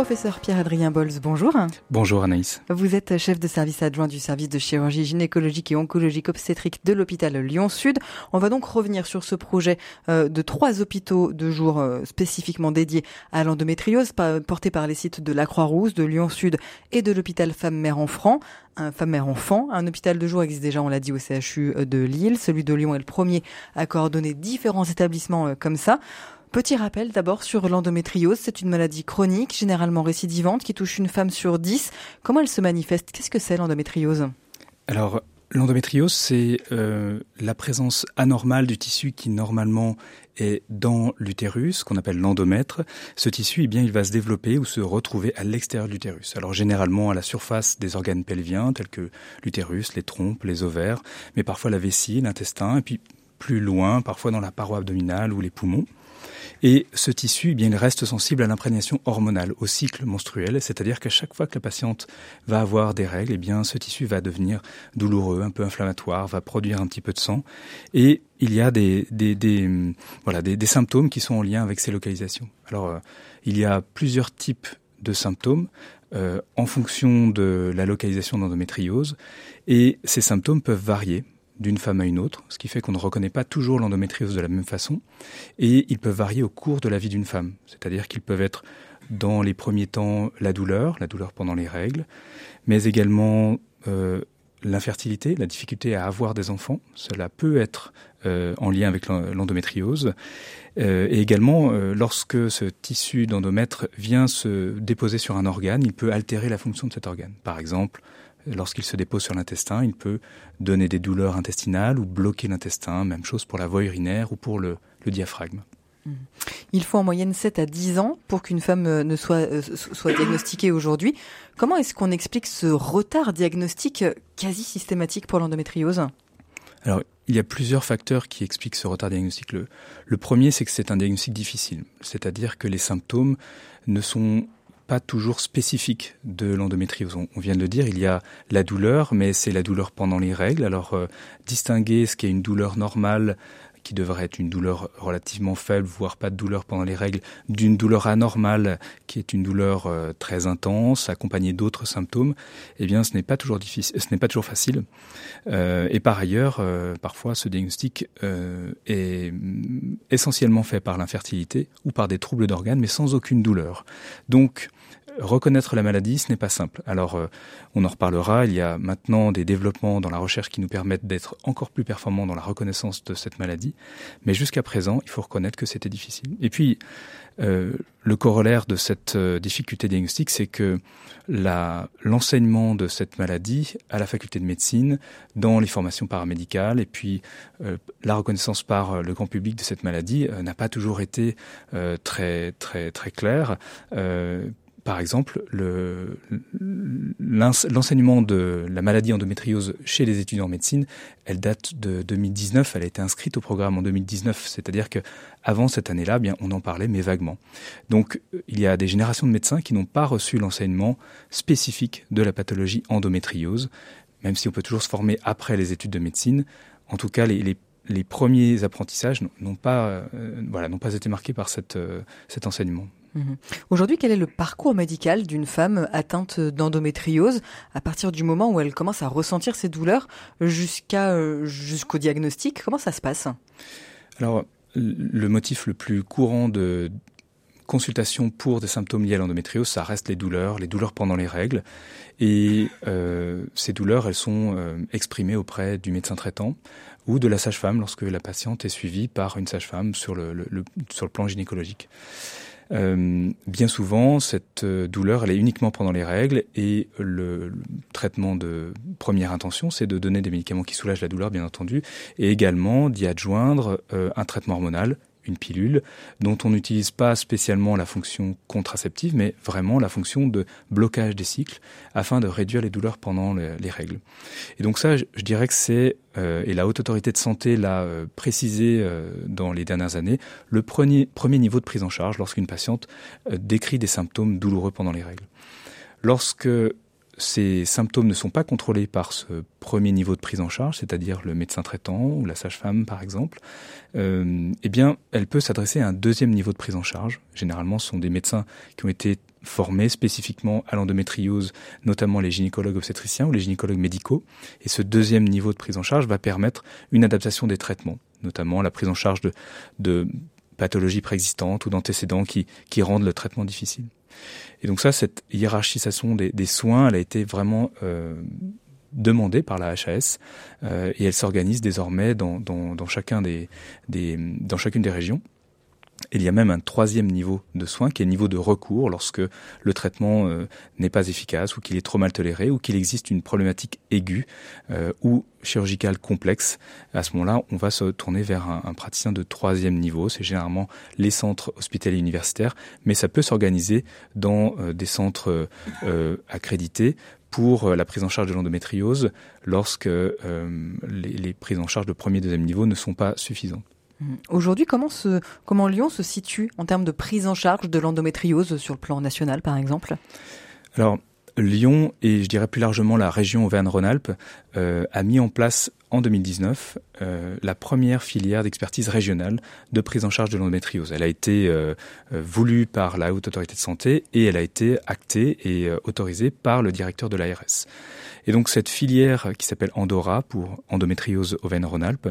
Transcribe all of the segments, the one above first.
Professeur Pierre-Adrien Bolz, bonjour. Bonjour Anaïs. Vous êtes chef de service adjoint du service de chirurgie gynécologique et oncologique obstétrique de l'hôpital Lyon-Sud. On va donc revenir sur ce projet euh, de trois hôpitaux de jour euh, spécifiquement dédiés à l'endométriose, porté par les sites de la Croix-Rousse, de Lyon-Sud et de l'hôpital Femme-Mère-Enfant un femme-mère-enfant. Un hôpital de jour existe déjà, on l'a dit, au CHU de Lille. Celui de Lyon est le premier à coordonner différents établissements euh, comme ça. Petit rappel d'abord sur l'endométriose. C'est une maladie chronique, généralement récidivante, qui touche une femme sur dix. Comment elle se manifeste? Qu'est-ce que c'est l'endométriose? Alors, l'endométriose, c'est euh, la présence anormale du tissu qui normalement est dans l'utérus, qu'on appelle l'endomètre. Ce tissu, eh bien, il va se développer ou se retrouver à l'extérieur de l'utérus. Alors généralement à la surface des organes pelviens, tels que l'utérus, les trompes, les ovaires, mais parfois la vessie, l'intestin, et puis plus loin, parfois dans la paroi abdominale ou les poumons. Et ce tissu, eh bien, il reste sensible à l'imprégnation hormonale, au cycle menstruel, c'est-à-dire qu'à chaque fois que la patiente va avoir des règles, eh bien, ce tissu va devenir douloureux, un peu inflammatoire, va produire un petit peu de sang, et il y a des, des, des voilà, des, des, symptômes qui sont en lien avec ces localisations. Alors, euh, il y a plusieurs types de symptômes euh, en fonction de la localisation d'endométriose, et ces symptômes peuvent varier d'une femme à une autre, ce qui fait qu'on ne reconnaît pas toujours l'endométriose de la même façon, et ils peuvent varier au cours de la vie d'une femme, c'est-à-dire qu'ils peuvent être dans les premiers temps la douleur, la douleur pendant les règles, mais également euh, l'infertilité, la difficulté à avoir des enfants, cela peut être euh, en lien avec l'endométriose, euh, et également lorsque ce tissu d'endomètre vient se déposer sur un organe, il peut altérer la fonction de cet organe. Par exemple, lorsqu'il se dépose sur l'intestin, il peut donner des douleurs intestinales ou bloquer l'intestin. Même chose pour la voie urinaire ou pour le, diaphragme. Mmh. Il faut en moyenne 7 à 10 ans pour qu'une femme euh, ne soit, euh, soit diagnostiquée aujourd'hui. Comment est-ce qu'on explique ce retard diagnostique quasi systématique pour l'endométriose? Alors, il y a plusieurs facteurs qui expliquent ce retard diagnostique. Le, le premier, c'est que c'est un diagnostic difficile. C'est-à-dire que les symptômes ne sont pas toujours spécifique de l'endométriose. On, vient de le dire, il y a la douleur, mais c'est la douleur pendant les règles. Alors euh, distinguer ce qui est une douleur normale qui devrait être une douleur relativement faible, voire pas de douleur pendant les règles, d'une douleur anormale qui est une douleur euh, très intense, accompagnée d'autres symptômes, eh bien, ce n'est pas toujours difficile, ce n'est pas toujours facile. Euh, et par ailleurs, parfois, ce diagnostic est essentiellement fait par l'infertilité ou par des troubles d'organes, mais sans aucune douleur. Donc, reconnaître la maladie, ce n'est pas simple. Alors, euh, on en reparlera. Il y a maintenant des développements dans la recherche qui nous permettent d'être encore plus performants dans la reconnaissance de cette maladie. Mais jusqu'à présent, il faut reconnaître que c'était difficile. Et puis, euh, le corollaire de cette euh, difficulté diagnostique, c'est que l'enseignement de cette maladie à la faculté de médecine, dans les formations paramédicales, et puis la reconnaissance par le grand public de cette maladie n'a pas toujours été très très très claire par exemple, l'enseignement de la maladie endométriose chez les étudiants en médecine, elle date de 2019, elle a été inscrite au programme en 2019, c'est-à-dire que avant cette année-là, bien on en parlait mais vaguement. Donc il y a des générations de médecins qui n'ont pas reçu l'enseignement spécifique de la pathologie endométriose, même si on peut toujours se former après les études de médecine. En tout cas, les, premiers apprentissages n'ont pas, euh, pas été marqués par euh, cet enseignement. Mhm. Aujourd'hui, quel est le parcours médical d'une femme atteinte d'endométriose à partir du moment où elle commence à ressentir ses douleurs jusqu'à euh, jusqu'au diagnostic? Comment ça se passe? Alors, le motif le plus courant de consultation pour des symptômes liés à l'endométriose, ça reste les douleurs, les douleurs pendant les règles. Et euh, ces douleurs, elles sont euh, exprimées auprès du médecin traitant ou de la sage-femme lorsque la patiente est suivie par une sage-femme sur le, sur le plan gynécologique. Euh, bien souvent, cette euh, douleur, elle est uniquement pendant les règles et le, traitement de première intention, c'est de donner des médicaments qui soulagent la douleur, bien entendu, et également d'y adjoindre euh, un traitement hormonal une pilule dont on n'utilise pas spécialement la fonction contraceptive, mais vraiment la fonction de blocage des cycles afin de réduire les douleurs pendant les, règles. Et donc ça, je, dirais que c'est, euh, et la Haute Autorité de Santé l'a euh, précisé euh, dans les dernières années, le premier, premier niveau de prise en charge lorsqu'une patiente décrit des symptômes douloureux pendant les règles. Lorsque ces symptômes ne sont pas contrôlés par ce premier niveau de prise en charge, c'est-à-dire le médecin traitant ou la sage-femme par exemple, euh, eh bien, elle peut s'adresser à un deuxième niveau de prise en charge. Généralement, ce sont des médecins qui ont été formés spécifiquement à l'endométriose, notamment les gynécologues obstétriciens ou les gynécologues médicaux. Et ce deuxième niveau de prise en charge va permettre une adaptation des traitements, notamment la prise en charge de, pathologies préexistantes ou d'antécédents qui rendent le traitement difficile. Et donc ça, cette hiérarchisation des, soins, elle a été vraiment euh, demandée par la HAS euh, et elle s'organise désormais dans chacune des régions il y a même un troisième niveau de soins qui est le niveau de recours lorsque le traitement euh, n'est pas efficace ou qu'il est trop mal toléré ou qu'il existe une problématique aiguë euh, ou chirurgicale complexe. À ce moment-là, on va se tourner vers un, praticien de troisième niveau. C'est généralement les centres hospitaliers universitaires, mais ça peut s'organiser dans euh, des centres accrédités pour la prise en charge de l'endométriose lorsque les, les prises en charge de premier et deuxième niveau ne sont pas suffisantes. Mmh. Aujourd'hui, comment, comment Lyon se situe en termes de prise en charge de l'endométriose sur le plan national, par exemple? Lyon et je dirais plus largement la région Auvergne-Rhône-Alpes euh, a mis en place en 2019 euh, la première filière d'expertise régionale de prise en charge de l'endométriose. Elle a été euh, euh voulue par la Haute Autorité de Santé et elle a été actée et euh, autorisée par le directeur de l'ARS. Et donc cette filière qui s'appelle Andorra pour endométriose Auvergne-Rhône-Alpes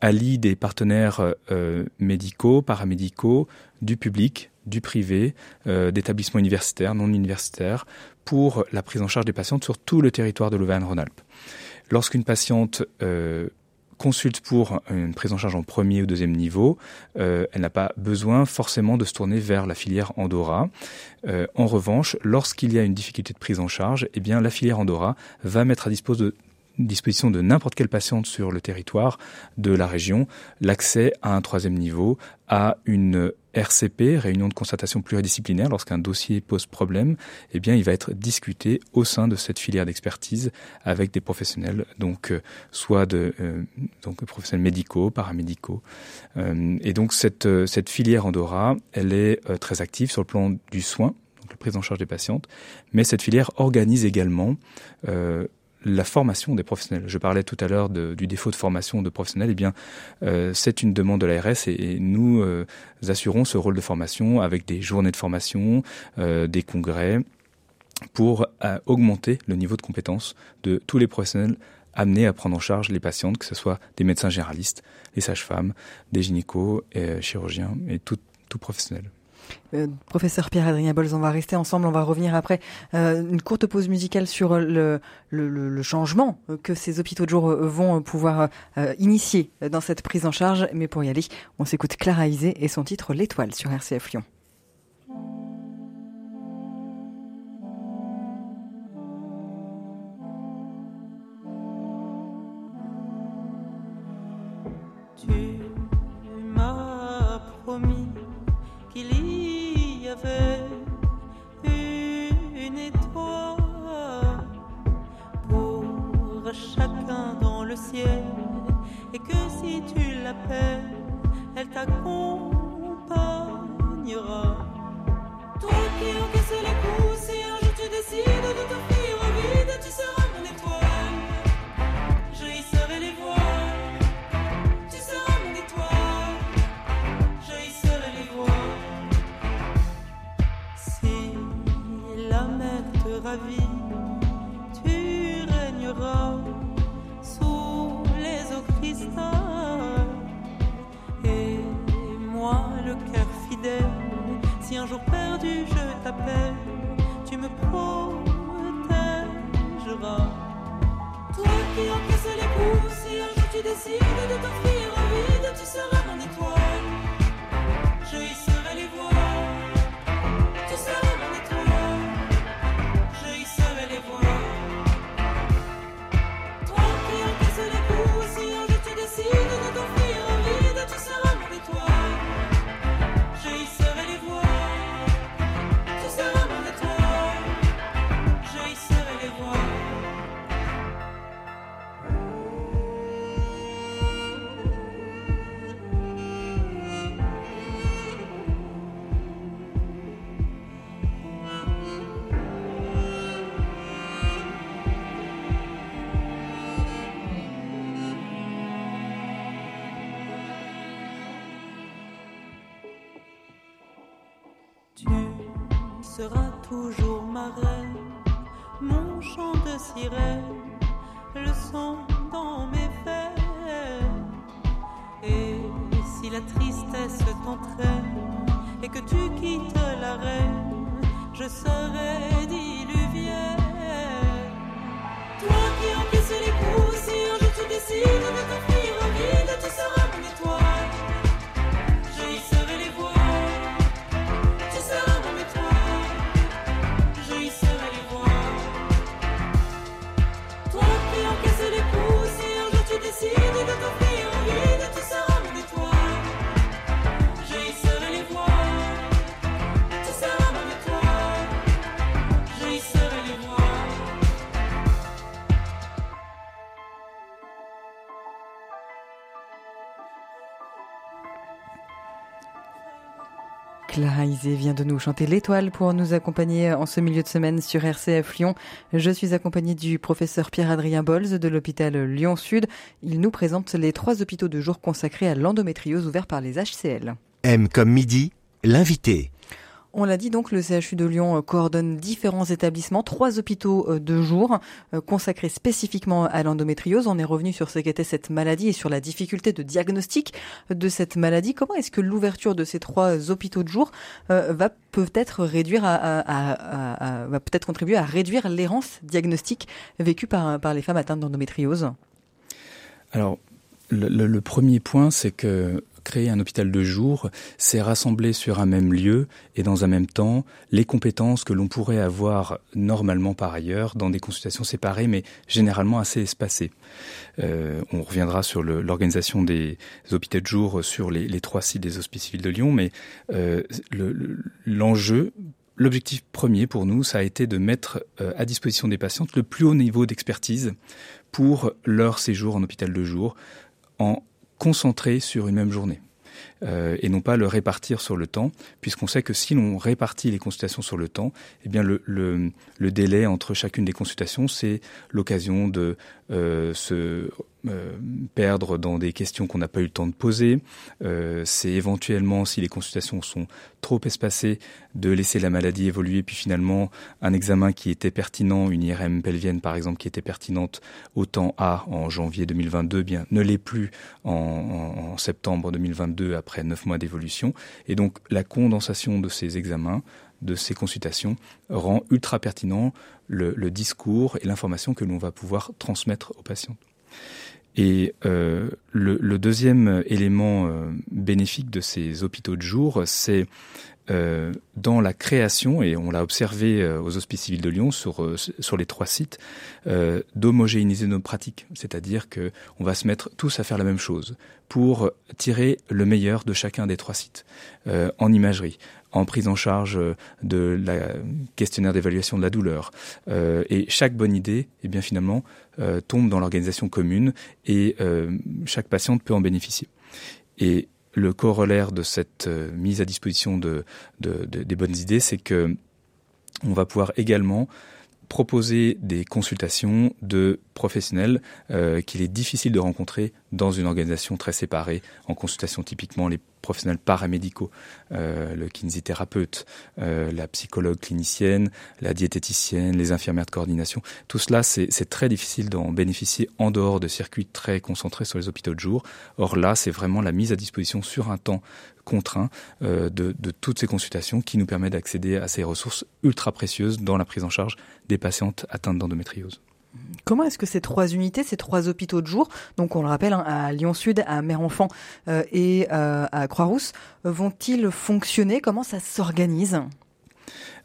allie des partenaires médicaux, paramédicaux, du public, du privé, euh, d'établissements universitaires, non universitaires, pour la prise en charge des patientes sur tout le territoire de l'Auvergne-Rhône-Alpes. Lorsqu'une patiente euh, consulte pour une prise en charge en premier ou deuxième niveau, euh, elle n'a pas besoin forcément de se tourner vers la filière Andorra. En revanche, lorsqu'il y a une difficulté de prise en charge, eh bien la filière Andorra va mettre à disposition de disposition de n'importe quelle patiente sur le territoire de la région l'accès à un troisième niveau, à une RCP, réunion de constatation pluridisciplinaire, lorsqu'un dossier pose problème, eh bien, il va être discuté au sein de cette filière d'expertise avec des professionnels, donc euh, soit de euh, donc professionnels médicaux, paramédicaux. Euh, et donc cette cette filière Andorra, elle est très active sur le plan du soin, donc la prise en charge des patientes, mais cette filière organise également la formation des professionnels. Je parlais tout à l'heure du défaut de formation de professionnels. Eh bien, euh, c'est une demande de l'ARS et, et, nous euh, assurons ce rôle de formation avec des journées de formation, euh, des congrès, pour augmenter le niveau de compétence de tous les professionnels amenés à prendre en charge les patientes, que ce soit des médecins généralistes, les sages-femmes, des gynécos, chirurgiens et tout, tout professionnel. Euh, professeur Pierre-Adrien Bolz, on va rester ensemble, on va revenir après euh, une courte pause musicale sur le, changement que ces hôpitaux de jour euh, vont pouvoir initier dans cette prise en charge. Mais pour y aller, on s'écoute Clara Isé et son titre L'étoile sur RCF Lyon une étoile pour chacun dans le ciel, et que si tu l'appelles, elle t'accompagnera. sera tu régneras sous les eaux cristales. Et moi, le cœur fidèle, si un jour perdu je t'appelle, tu me protégeras. Toi qui encaisses les coups, si un jour tu décides de t'enfuir en vide, tu seras mon étoile. Je seras toujours ma reine, mon chant de sirène, le son dans mes veines. Et si la tristesse t'entraîne et que tu quittes la reine, je serai diluvienne. Toi qui encaisses les coups, si un jour tu décides de t'offrir au vide, tu seras mon étoile. Clara Isé vient de nous chanter l'étoile pour nous accompagner en ce milieu de semaine sur RCF Lyon. Je suis accompagnée du professeur Pierre-Adrien Bolz de l'hôpital Lyon Sud. Il nous présente les trois hôpitaux de jour consacrés à l'endométriose ouverts par les HCL. M comme midi, l'invité. On l'a dit donc, le CHU de Lyon euh, coordonne différents établissements, trois hôpitaux euh, de jour euh, consacrés spécifiquement à l'endométriose. On est revenu sur ce qu'était cette maladie et sur la difficulté de diagnostic de cette maladie. Comment est-ce que l'ouverture de ces trois hôpitaux de jour va peut-être réduire à, va peut-être contribuer à réduire l'errance diagnostique vécue par, les femmes atteintes d'endométriose? Alors, le premier point, c'est que créer un hôpital de jour, c'est rassembler sur un même lieu et dans un même temps les compétences que l'on pourrait avoir normalement par ailleurs dans des consultations séparées, mais généralement assez espacées. Euh, on reviendra sur l'organisation des hôpitaux de jour sur les, trois sites des hospices civils de Lyon, mais euh, le- le- l'enjeu L'objectif premier pour nous, ça a été de mettre euh, à disposition des patientes le plus haut niveau d'expertise pour leur séjour en hôpital de jour, en concentré sur une même journée. Euh, et non pas le répartir sur le temps, puisqu'on sait que si l'on répartit les consultations sur le temps, eh bien le, délai entre chacune des consultations, c'est l'occasion de euh, se euh, perdre dans des questions qu'on n'a pas eu le temps de poser. C'est éventuellement, si les consultations sont trop espacées, de laisser la maladie évoluer, puis finalement un examen qui était pertinent, une IRM pelvienne par exemple, qui était pertinente au temps A en janvier 2022, bien ne l'est plus en, en, en septembre 2022 après neuf mois d'évolution. Et donc la condensation de ces examens, de ces consultations, rend ultra pertinent le, le discours et l'information que l'on va pouvoir transmettre aux patients. Et euh, le, deuxième élément euh, bénéfique de ces hôpitaux de jour, c'est euh, dans la création, et on l'a observé euh, aux hospices civils de Lyon sur, euh, les trois sites, euh, d'homogénéiser nos pratiques. C'est-à-dire que on va se mettre tous à faire la même chose pour tirer le meilleur de chacun des trois sites euh, en imagerie en prise en charge de la questionnaire d'évaluation de la douleur. Euh, et chaque bonne idée, eh bien finalement, euh, tombe dans l'organisation commune et euh, chaque patiente peut en bénéficier. Et le corollaire de cette euh, mise à disposition de, de, de, des bonnes idées, c'est que on va pouvoir également proposer des consultations de professionnels euh, qu'il est difficile de rencontrer dans une organisation très séparée, en consultation typiquement les professionnels paramédicaux, euh, le kinésithérapeute, euh, la psychologue clinicienne, la diététicienne, les infirmières de coordination. Tout cela, c'est très difficile d'en bénéficier en dehors de circuits très concentrés sur les hôpitaux de jour. Or là, c'est vraiment la mise à disposition sur un temps contraint euh, de, de, toutes ces consultations qui nous permet d'accéder à ces ressources ultra précieuses dans la prise en charge des patientes atteintes d'endométriose. Comment est-ce que ces trois unités, ces trois hôpitaux de jour, donc on le rappelle, hein, à Lyon-Sud, à Mère-Enfant euh, et euh, à Croix-Rousse, vont-ils fonctionner? Comment ça s'organise?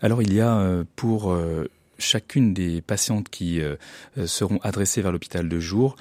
Alors il y a euh, pour chacune des patientes qui seront adressées vers l'hôpital de jour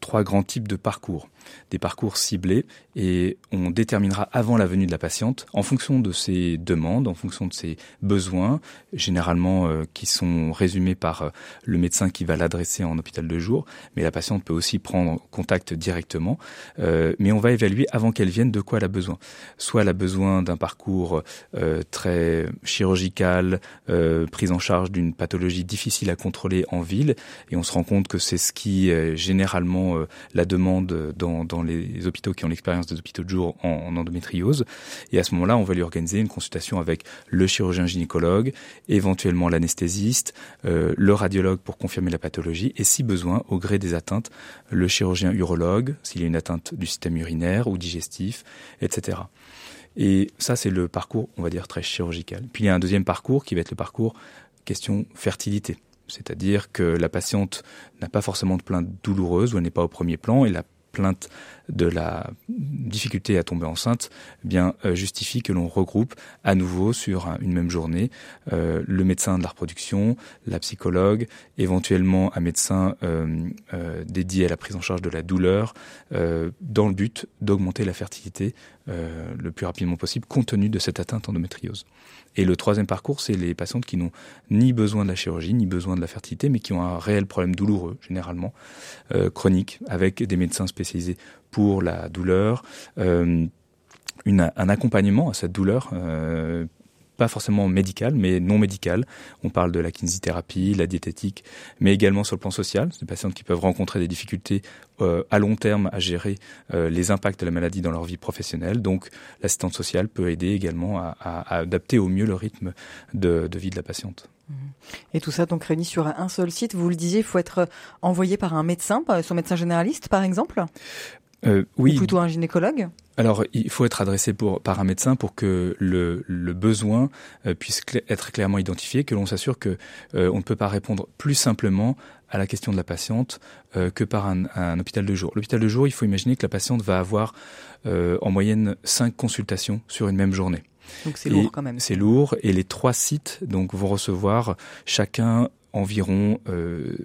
trois grands types de parcours des parcours ciblés et on déterminera avant la venue de la patiente en fonction de ses demandes, en fonction de ses besoins, généralement euh, qui sont résumés par euh, le médecin qui va l'adresser en hôpital de jour, mais la patiente peut aussi prendre contact directement, euh, mais on va évaluer avant qu'elle vienne de quoi elle a besoin. Soit elle a besoin d'un parcours très chirurgical, prise en charge d'une pathologie difficile à contrôler en ville, et on se rend compte que c'est ce qui généralement la demande dans dans, les hôpitaux qui ont l'expérience des hôpitaux de jour en, endométriose. Et à ce moment-là, on va lui organiser une consultation avec le chirurgien gynécologue, éventuellement l'anesthésiste, euh, le radiologue pour confirmer la pathologie, et si besoin, au gré des atteintes, le chirurgien urologue, s'il y a une atteinte du système urinaire ou digestif, etc. Et ça, c'est le parcours, on va dire, très chirurgical. Puis il y a un deuxième parcours qui va être le parcours question fertilité. C'est-à-dire que la patiente n'a pas forcément de plainte douloureuse ou elle n'est pas au premier plan et la plainte de la difficulté à tomber enceinte eh bien euh, justifie que l'on regroupe à nouveau sur une même journée euh, le médecin de la reproduction, la psychologue, éventuellement un médecin euh, dédié à la prise en charge de la douleur, dans le but d'augmenter la fertilité le plus rapidement possible compte tenu de cette atteinte endométriose. Et le troisième parcours, c'est les patientes qui n'ont ni besoin de la chirurgie, ni besoin de la fertilité, mais qui ont un réel problème douloureux, généralement, euh, chronique, avec des médecins spécialisés pour la douleur, euh, un accompagnement à cette douleur euh, pas forcément médical, mais non médical. On parle de la kinésithérapie, la diététique, mais également sur le plan social. Des patientes qui peuvent rencontrer des difficultés euh, à long terme à gérer euh, les impacts de la maladie dans leur vie professionnelle. Donc, l'assistante sociale peut aider également à, adapter au mieux le rythme de, de vie de la patiente. Et tout ça donc réuni sur un seul site. Vous le disiez, il faut être envoyé par un médecin, son médecin généraliste par exemple? Euh, oui. Ou plutôt un gynécologue alors, il faut être adressé pour, par un médecin pour que le, le besoin euh, puisse être clairement identifié, que l'on s'assure que euh, on ne peut pas répondre plus simplement à la question de la patiente euh, que par un, un, hôpital de jour. L'hôpital de jour, il faut imaginer que la patiente va avoir en moyenne cinq consultations sur une même journée. Donc c'est lourd quand même. C'est lourd et les trois sites donc vont recevoir chacun environ euh,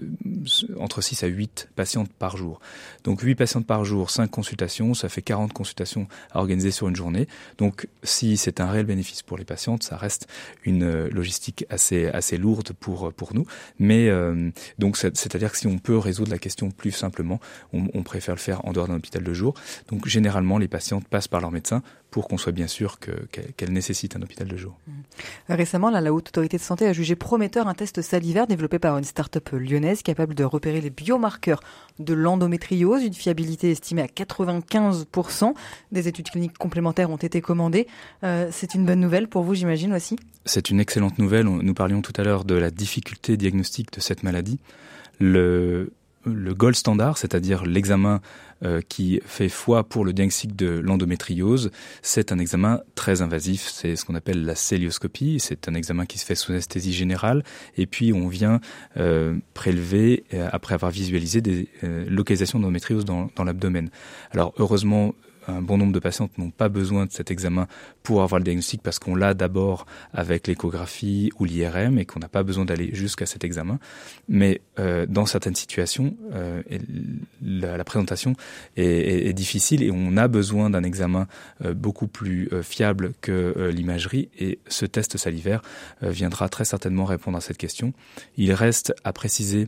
entre 6 à 8 patientes par jour. Donc 8 patientes par jour, 5 consultations, ça fait 40 consultations à organiser sur une journée. Donc si c'est un réel bénéfice pour les patientes, ça reste une euh, logistique assez assez lourde pour pour nous. Mais euh, donc c'est-à-dire que si on peut résoudre la question plus simplement, on, préfère le faire en dehors d'un hôpital de jour. Donc généralement les patientes passent par leur médecin pour qu'on soit bien sûr qu'elle qu nécessite un hôpital de jour. Récemment, la Haute Autorité de Santé a jugé prometteur un test salivaire développé par une start-up lyonnaise capable de repérer les biomarqueurs de l'endométriose, une fiabilité estimée à 95%. Des études cliniques complémentaires ont été commandées. Euh, c'est une bonne nouvelle pour vous, j'imagine aussi? C'est une excellente nouvelle. Nous parlions tout à l'heure de la difficulté diagnostique de cette maladie. Le, le gold standard, c'est-à-dire l'examen euh, qui fait foi pour le diagnostic de l'endométriose, c'est un examen très invasif. C'est ce qu'on appelle la célioscopie. C'est un examen qui se fait sous anesthésie générale. Et puis on vient euh, prélever, euh, après avoir visualisé des localisations d'endométriose dans, dans l'abdomen. Alors heureusement, un bon nombre de patientes n'ont pas besoin de cet examen pour avoir le diagnostic parce qu'on l'a d'abord avec l'échographie ou l'IRM et qu'on n'a pas besoin d'aller jusqu'à cet examen. Mais euh, dans certaines situations, euh, la, présentation est, difficile et on a besoin d'un examen euh, beaucoup plus fiable que l'imagerie et ce test salivaire viendra très certainement répondre à cette question. Il reste à préciser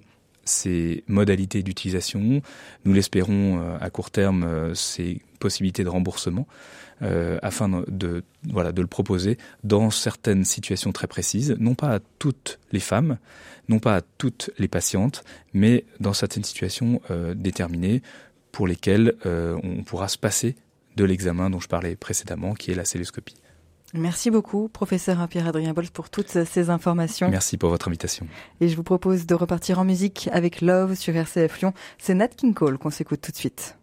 ses modalités d'utilisation. Nous l'espérons euh, à court terme, euh, ses possibilités de remboursement, euh, afin de, voilà, de le proposer dans certaines situations très précises, non pas à toutes les femmes, non pas à toutes les patientes, mais dans certaines situations euh, déterminées pour lesquelles euh, on pourra se passer de l'examen dont je parlais précédemment, qui est la celluloscopie. Merci beaucoup, professeur Pierre-Adrien Bols, pour toutes ces informations. Merci pour votre invitation. Et je vous propose de repartir en musique avec Love sur RCF Lyon. C'est Nat King Cole qu'on s'écoute tout de suite.